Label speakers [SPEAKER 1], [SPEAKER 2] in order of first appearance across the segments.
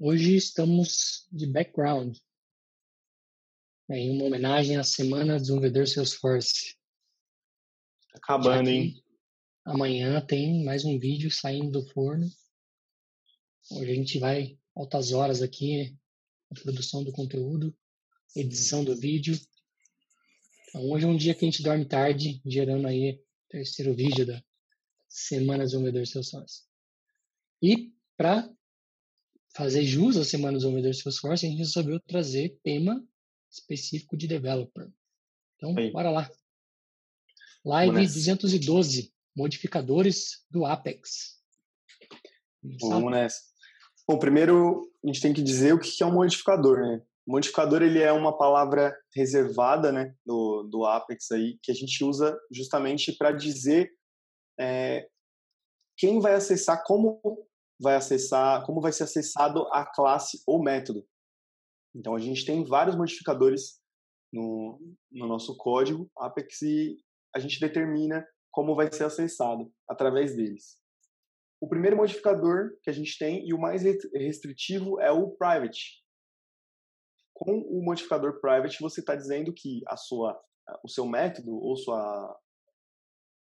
[SPEAKER 1] Hoje estamos de background, né, em uma homenagem à Semana do Desenvolvedor Salesforce.
[SPEAKER 2] Acabando, hein?
[SPEAKER 1] Amanhã tem mais um vídeo saindo do forno. Hoje a gente vai altas horas aqui na produção do conteúdo, edição do vídeo. Então, hoje é um dia que a gente dorme tarde, gerando aí o terceiro vídeo da Semana do Desenvolvedor Salesforce. E para fazer jus à Semana do Desenvolvedor Salesforce, a gente resolveu trazer tema específico de developer. Então, Aí. bora lá. Live 212, modificadores do Apex.
[SPEAKER 2] Vamos nessa. Bom, primeiro a gente tem que dizer o que é um modificador, né? Modificador ele é uma palavra reservada, né, do, do Apex aí, que a gente usa justamente para dizer é, quem vai acessar, como vai acessar, como vai ser acessado a classe ou método. Então a gente tem vários modificadores no, no nosso código Apex e a gente determina como vai ser acessado através deles. O primeiro modificador que a gente tem e o mais restritivo é o private. Com o modificador private, você está dizendo que a sua, o seu método ou sua,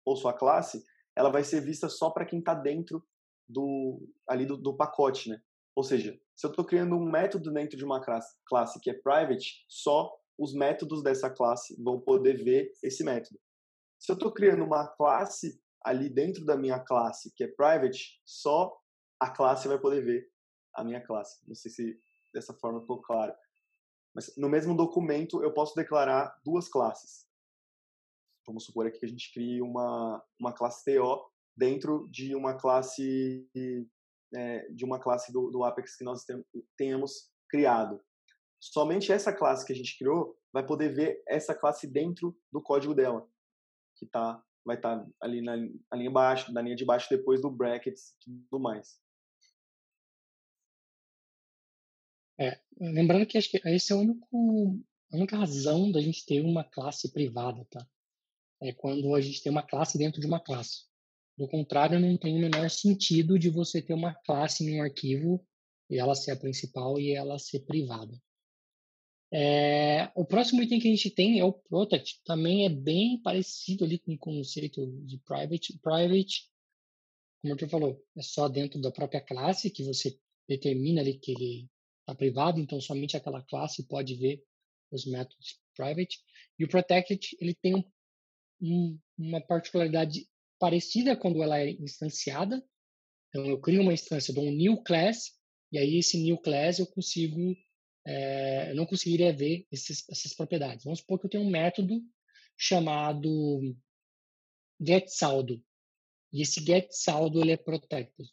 [SPEAKER 2] ou sua classe ela vai ser vista só para quem está dentro do ali do, do, pacote, né? Ou seja, se eu estou criando um método dentro de uma classe, que é private, só os métodos dessa classe vão poder ver esse método. Se eu estou criando uma classe ali dentro da minha classe que é private, só a classe vai poder ver a minha classe. Não sei se dessa forma ficou claro. Mas no mesmo documento eu posso declarar duas classes. Vamos supor aqui que a gente crie uma, uma classe TO dentro de uma classe é, de uma classe do, do Apex que nós tem, tenhamos criado. Somente essa classe que a gente criou vai poder ver essa classe dentro do código dela, que tá, vai estar tá ali na, na linha baixo, na linha de baixo depois do brackets e tudo mais.
[SPEAKER 1] É, lembrando que acho que esse é o único, a única razão da gente ter uma classe privada, tá? É quando a gente tem uma classe dentro de uma classe. Do contrário, não tem o menor sentido de você ter uma classe em um arquivo e ela ser a principal e ela ser privada. É, o próximo item que a gente tem é o Protect. Também é bem parecido ali com o conceito de Private. Private, como o falou, é só dentro da própria classe que você determina ali que ele está privado, então somente aquela classe pode ver os métodos Private. E o Protected, ele tem um, uma particularidade parecida quando ela é instanciada. Então, eu crio uma instância de um new class, e aí esse new class eu consigo, é, eu não conseguiria ver esses, essas propriedades. Vamos supor que eu tenho um método chamado getSaldo, e esse getSaldo ele é protected.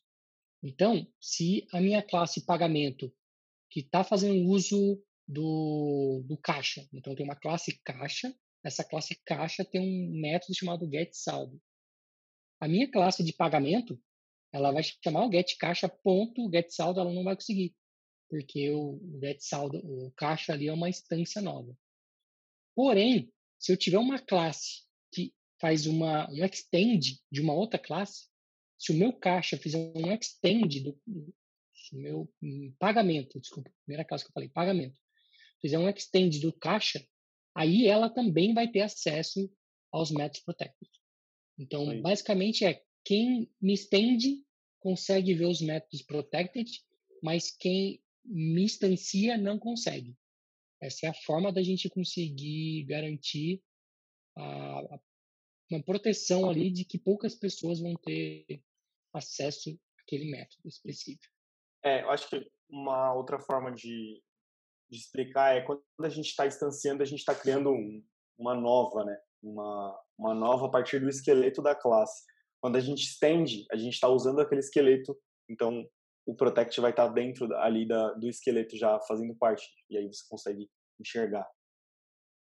[SPEAKER 1] Então, se a minha classe pagamento que está fazendo uso do, do caixa, então tem uma classe caixa, essa classe caixa tem um método chamado getSaldo. A minha classe de pagamento, ela vai chamar o get caixa ponto get saldo, ela não vai conseguir, porque o get saldo, o caixa ali é uma instância nova. Porém, se eu tiver uma classe que faz uma um extend de uma outra classe, se o meu caixa fizer um extend do, meu pagamento, desculpa, primeira classe que eu falei, pagamento, fizer um extend do caixa, aí ela também vai ter acesso aos métodos protected. Então, Sim. basicamente é quem me estende consegue ver os métodos protected, mas quem me instancia não consegue. Essa é a forma da gente conseguir garantir a, a, uma proteção ali de que poucas pessoas vão ter acesso àquele método específico.
[SPEAKER 2] É, eu acho que uma outra forma de, de explicar é quando a gente está instanciando, a gente está criando um, uma nova, né? Uma, uma nova a partir do esqueleto da classe. Quando a gente estende, a gente está usando aquele esqueleto, então o Protect vai estar tá dentro ali da, do esqueleto já fazendo parte, e aí você consegue enxergar.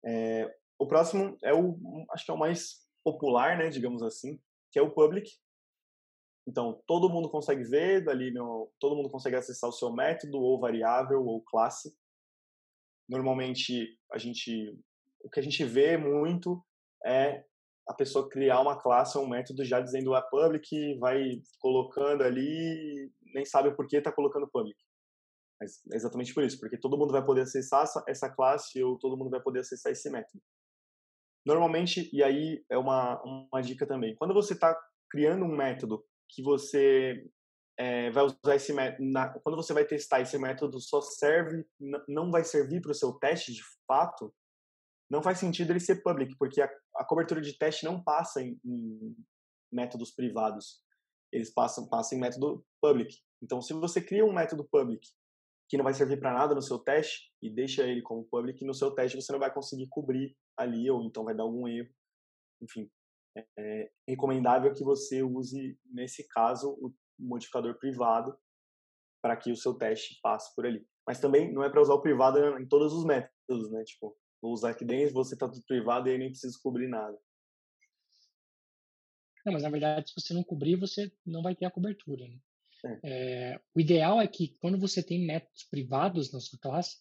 [SPEAKER 2] É, o próximo é o, acho que é o mais popular, né, digamos assim, que é o Public. Então, todo mundo consegue ver, dali no, todo mundo consegue acessar o seu método, ou variável, ou classe. Normalmente, a gente, o que a gente vê muito é a pessoa criar uma classe ou um método já dizendo a public, vai colocando ali, nem sabe o porquê está colocando public. Mas é exatamente por isso, porque todo mundo vai poder acessar essa classe ou todo mundo vai poder acessar esse método. Normalmente, e aí é uma, uma dica também, quando você está criando um método que você é, vai usar esse método, na, quando você vai testar esse método só serve, não vai servir para o seu teste de fato, não faz sentido ele ser public, porque a, a cobertura de teste não passa em, em, métodos privados, eles passam, passam em método public. Então, se você cria um método public que não vai servir para nada no seu teste e deixa ele como public, no seu teste você não vai conseguir cobrir ali ou então vai dar algum erro. Enfim, é, é recomendável que você use, nesse caso, o modificador privado para que o seu teste passe por ali. Mas também não é para usar o privado em todos os métodos, né? Tipo, vou usar aqui dentro, você está tudo privado e aí nem preciso cobrir nada.
[SPEAKER 1] Não, mas na verdade, se você não cobrir, você não vai ter a cobertura. Né? É, o ideal é que quando você tem métodos privados na sua classe,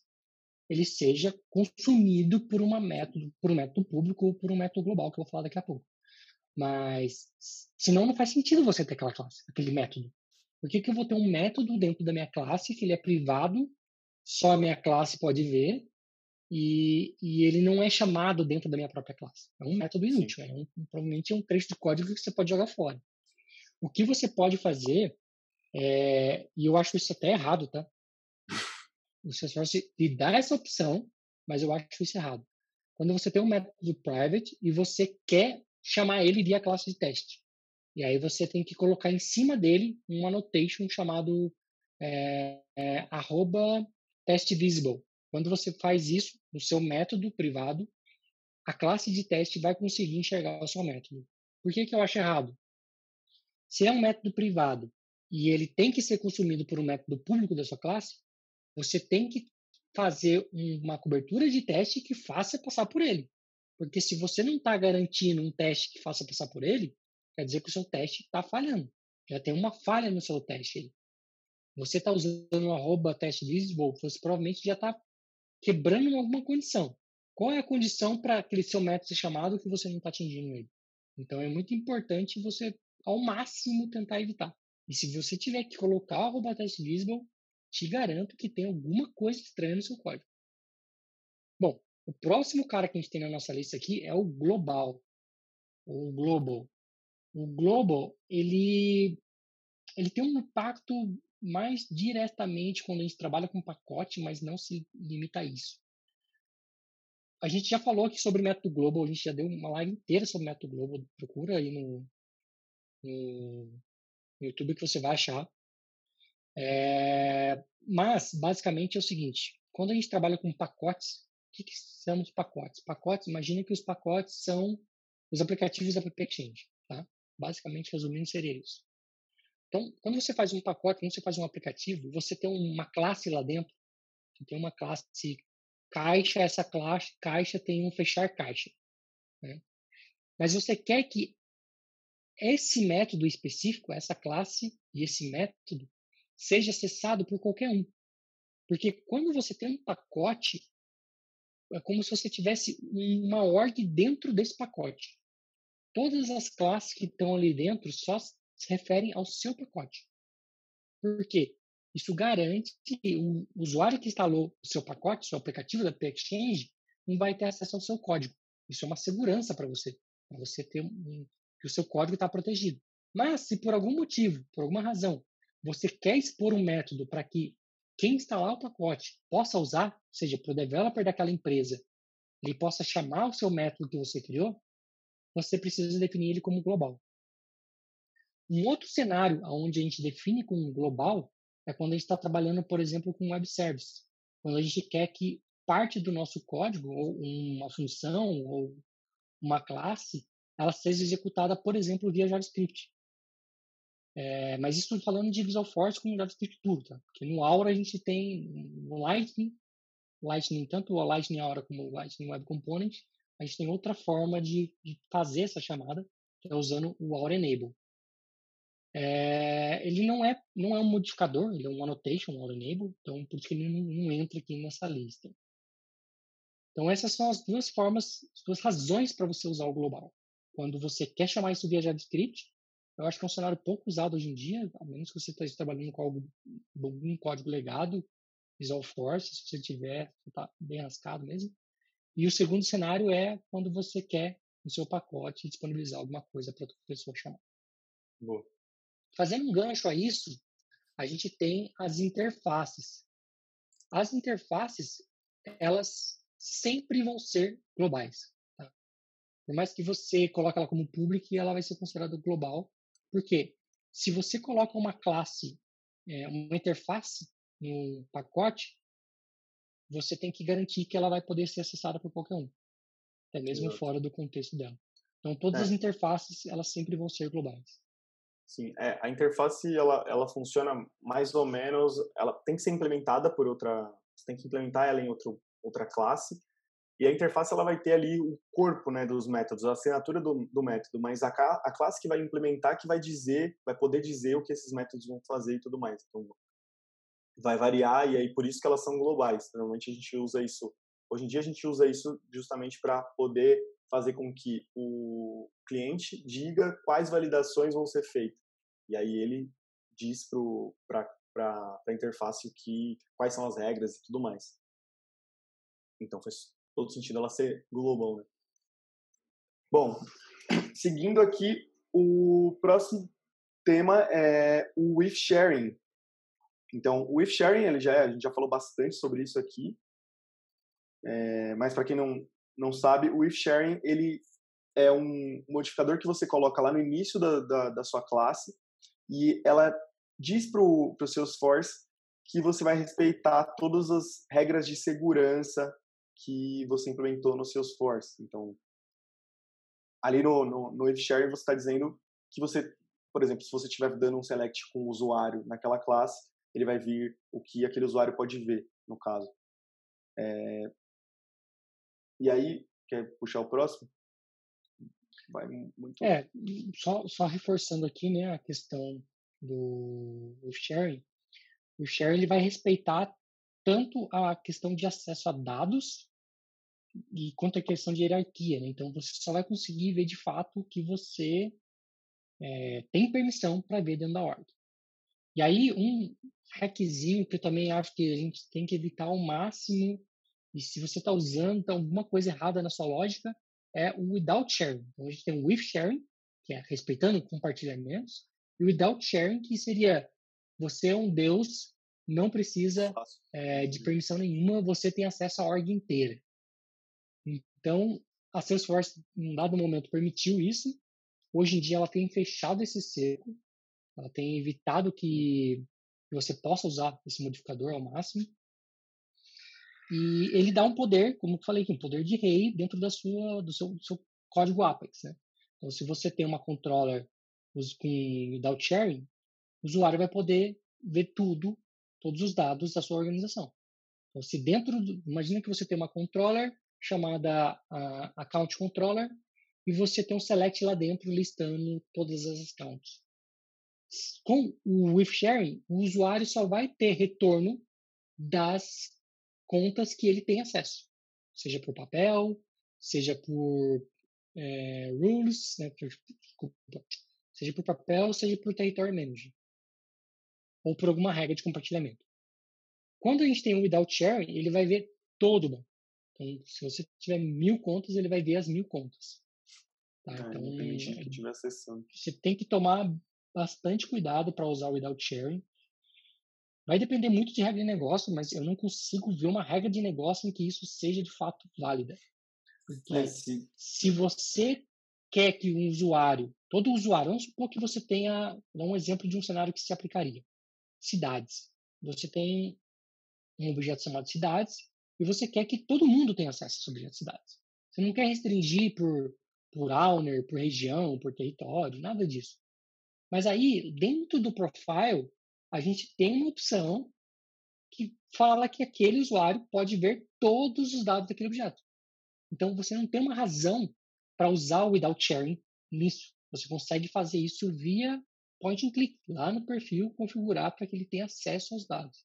[SPEAKER 1] ele seja consumido por uma método, por um método público ou por um método global que eu vou falar daqui a pouco. Mas senão não faz sentido você ter aquela classe, aquele método. Por que, que eu vou ter um método dentro da minha classe que ele é privado, só a minha classe pode ver e, e ele não é chamado dentro da minha própria classe? É um método inútil, é um, provavelmente é um trecho de código que você pode jogar fora. O que você pode fazer é, e eu acho isso até errado, tá? O Salesforce lhe dá essa opção, mas eu acho isso errado. Quando você tem um método private e você quer chamar ele via classe de teste. E aí você tem que colocar em cima dele um annotation chamado é, é, arroba testVisible. Quando você faz isso no seu método privado, a classe de teste vai conseguir enxergar o seu método. Por que, que eu acho errado? Se é um método privado e ele tem que ser consumido por um método público da sua classe, você tem que fazer uma cobertura de teste que faça passar por ele. Porque se você não está garantindo um teste que faça passar por ele, quer dizer que o seu teste está falhando. Já tem uma falha no seu teste. Você está usando o arroba teste visible, você provavelmente já está quebrando alguma condição. Qual é a condição para aquele seu método ser chamado que você não está atingindo ele? Então é muito importante você, ao máximo, tentar evitar. E se você tiver que colocar o arroba test visible, te garanto que tem alguma coisa estranha no seu código. Bom, o próximo cara que a gente tem na nossa lista aqui é o global, o global. O global, ele, ele tem um impacto mais diretamente quando a gente trabalha com pacote, mas não se limita a isso. A gente já falou aqui sobre método global, a gente já deu uma live inteira sobre método global, procura aí no, no no YouTube que você vai achar. É, mas, basicamente, é o seguinte: quando a gente trabalha com pacotes, o que, que são os pacotes? Pacotes, imagina que os pacotes são os aplicativos da App Exchange. Tá? Basicamente, resumindo, seria isso. Então, quando você faz um pacote, quando você faz um aplicativo, você tem uma classe lá dentro. Você tem uma classe caixa, essa classe caixa tem um fechar caixa. Né? Mas você quer que esse método específico, essa classe e esse método, seja acessado por qualquer um. Porque quando você tem um pacote, é como se você tivesse uma org dentro desse pacote. Todas as classes que estão ali dentro só se referem ao seu pacote. Por quê? Isso garante que o usuário que instalou o seu pacote, seu aplicativo da Exchange, não vai ter acesso ao seu código. Isso é uma segurança para você, para você ter um, que o seu código está protegido. Mas se por algum motivo, por alguma razão, você quer expor um método para que quem instalar o pacote possa usar, seja para o developer daquela empresa, ele possa chamar o seu método que você criou, você precisa definir ele como global. Um outro cenário onde a gente define como global é quando a gente está trabalhando, por exemplo, com web service. Quando a gente quer que parte do nosso código, ou uma função, ou uma classe, ela seja executada, por exemplo, via JavaScript. É, mas isso falando de Visual Force com JavaScript puro, tá? Porque no Aura a gente tem o Lightning, Lightning tanto o Lightning Aura como o Lightning Web Component, a gente tem outra forma de, de fazer essa chamada, que é usando o Aura Enable. É, ele não é, não é um modificador, ele é um annotation, um Enable, então por isso que ele não, não entra aqui nessa lista. Então essas são as duas formas, as duas razões para você usar o global. Quando você quer chamar isso via JavaScript, eu acho que é um cenário pouco usado hoje em dia, a menos que você esteja trabalhando com algum, algum código legado, Visual Force, se você tiver, está bem rascado mesmo. E o segundo cenário é quando você quer no seu pacote disponibilizar alguma coisa para outra pessoa chamar.
[SPEAKER 2] Boa.
[SPEAKER 1] Fazendo um gancho a isso, a gente tem as interfaces. As interfaces, elas sempre vão ser globais. Tá? Por mais que você coloque ela como pública, ela vai ser considerada global. Por quê? Se você coloca uma classe, é, uma interface no pacote, você tem que garantir que ela vai poder ser acessada por qualquer um, até mesmo Exato. fora do contexto dela. Então, todas é. as interfaces, elas sempre vão ser globais.
[SPEAKER 2] Sim, é, a interface, ela, ela funciona mais ou menos, ela tem que ser implementada por outra, você tem que implementar ela em outro, outra classe, e a interface ela vai ter ali o corpo né, dos métodos, a assinatura do, do método, mas a, a classe que vai implementar que vai dizer, vai poder dizer o que esses métodos vão fazer e tudo mais. Então, vai variar e aí por isso que elas são globais. Normalmente a gente usa isso, hoje em dia a gente usa isso justamente para poder fazer com que o cliente diga quais validações vão ser feitas. E aí ele diz para a interface que, quais são as regras e tudo mais. Então faz todo sentido ela ser global, né? Bom, seguindo aqui, o próximo tema é o with sharing, então, o if sharing, ele já é, a gente já falou bastante sobre isso aqui. É, mas para quem não, não sabe, o if sharing ele é um modificador que você coloca lá no início da, da, da sua classe e ela diz para o Salesforce que você vai respeitar todas as regras de segurança que você implementou no Salesforce. Então, ali no, no, no sharing você está dizendo que você, por exemplo, se você estiver dando um select com o usuário naquela classe, ele vai vir o que aquele usuário pode ver, no caso. É... E aí, quer puxar o próximo?
[SPEAKER 1] Vai muito. É, só, só reforçando aqui, né, a questão do, do sharing. O sharing ele vai respeitar tanto a questão de acesso a dados e quanto a questão de hierarquia. Né? Então, você só vai conseguir ver de fato o que você é, tem permissão para ver dentro da org. E aí, um hackzinho que eu também acho que a gente tem que evitar ao máximo, e se você está usando tá alguma coisa errada na sua lógica, é o without sharing. Então, a gente tem o with sharing, que é respeitando compartilhamentos, e o without sharing, que seria você é um Deus, não precisa é, de permissão nenhuma, você tem acesso à org inteira. Então, a Salesforce, em um dado momento, permitiu isso. Hoje em dia, ela tem fechado esse cerco ela tem evitado que você possa usar esse modificador ao máximo. E ele dá um poder, como eu falei aqui, um poder de rei dentro da sua, do, seu, do seu código Apex. Né? Então, se você tem uma controller com without sharing, o usuário vai poder ver tudo, todos os dados da sua organização. Então, se dentro, do, imagina que você tem uma controller chamada uh, account controller e você tem um select lá dentro listando todas as accounts. Com o with sharing, o usuário só vai ter retorno das contas que ele tem acesso, seja por papel, seja por é, rules, né, por, desculpa, seja por papel, seja por territory manager, ou por alguma regra de compartilhamento. Quando a gente tem o without sharing, ele vai ver todo o banco. Então, se você tiver mil contas, ele vai ver as mil contas.
[SPEAKER 2] Tá? É, então, que
[SPEAKER 1] Você tem que tomar bastante cuidado para usar o without sharing. Vai depender muito de regra de negócio, mas eu não consigo ver uma regra de negócio em que isso seja de fato válida. Porque é, se você quer que um usuário, todo usuário, vamos supor que você tenha, dá um exemplo de um cenário que se aplicaria. Cidades. Você tem um objeto chamado cidades e você quer que todo mundo tenha acesso a esse objeto de cidades. Você não quer restringir por, por owner, por região, por território, nada disso. Mas aí, dentro do profile, a gente tem uma opção que fala que aquele usuário pode ver todos os dados daquele objeto. Então, você não tem uma razão para usar o without sharing nisso. Você consegue fazer isso via point and click, lá no perfil, configurar para que ele tenha acesso aos dados.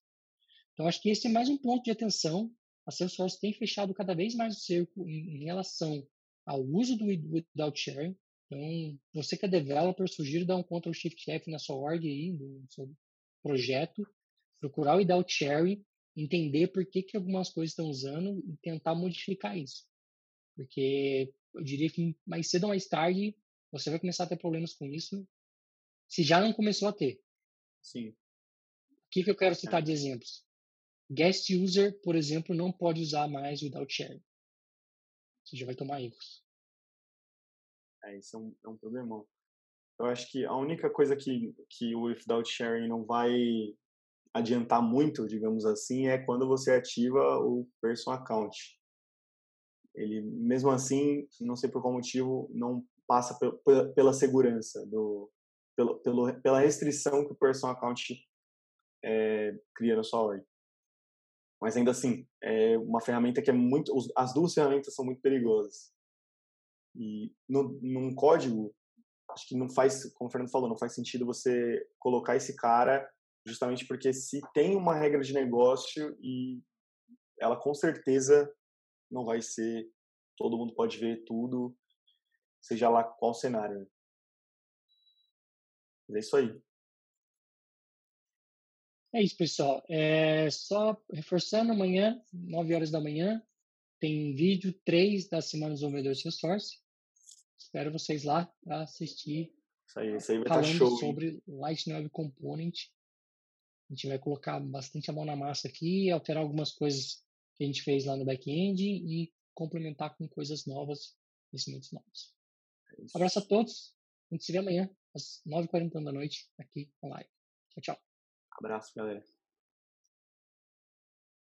[SPEAKER 1] Então, acho que esse é mais um ponto de atenção. A Salesforce tem fechado cada vez mais o cerco em, em relação ao uso do without sharing. Então, você que é developer, sugiro dar um Ctrl Shift F na sua org aí, no seu projeto, procurar o without sharing entender por que, que algumas coisas estão usando e tentar modificar isso. Porque eu diria que mais cedo ou mais tarde você vai começar a ter problemas com isso, se já não começou a ter.
[SPEAKER 2] Sim.
[SPEAKER 1] O que, que eu quero citar de exemplos? Guest user, por exemplo, não pode usar mais without sharing. Você já vai tomar erros.
[SPEAKER 2] É, isso é um, é um problemão. Eu acho que a única coisa que, que o without sharing não vai adiantar muito, digamos assim, é quando você ativa o person account. Ele, mesmo assim, não sei por qual motivo, não passa pela, pela segurança, do, pelo, pelo, pela restrição que o person account é, cria na sua org. Mas ainda assim, é uma ferramenta que é muito. As duas ferramentas são muito perigosas. E no, num código, acho que não faz, como o Fernando falou, não faz sentido você colocar esse cara justamente porque se tem uma regra de negócio e ela com certeza não vai ser todo mundo pode ver tudo, seja lá qual cenário. Né? Mas é isso aí.
[SPEAKER 1] É isso, pessoal. É só reforçando, amanhã, 9 horas da manhã, tem vídeo 3 da Semana dos Desenvolvedores Salesforce. Espero vocês lá para assistir.
[SPEAKER 2] Isso aí, isso aí vai
[SPEAKER 1] tá
[SPEAKER 2] estar show.
[SPEAKER 1] sobre Lightning Web Component. A gente vai colocar bastante a mão na massa aqui, alterar algumas coisas que a gente fez lá no back-end e complementar com coisas novas, conhecimentos novos. É Abraço a todos. A gente se vê amanhã, às 9h40 da noite, aqui online. Tchau, tchau.
[SPEAKER 2] Abraço, galera.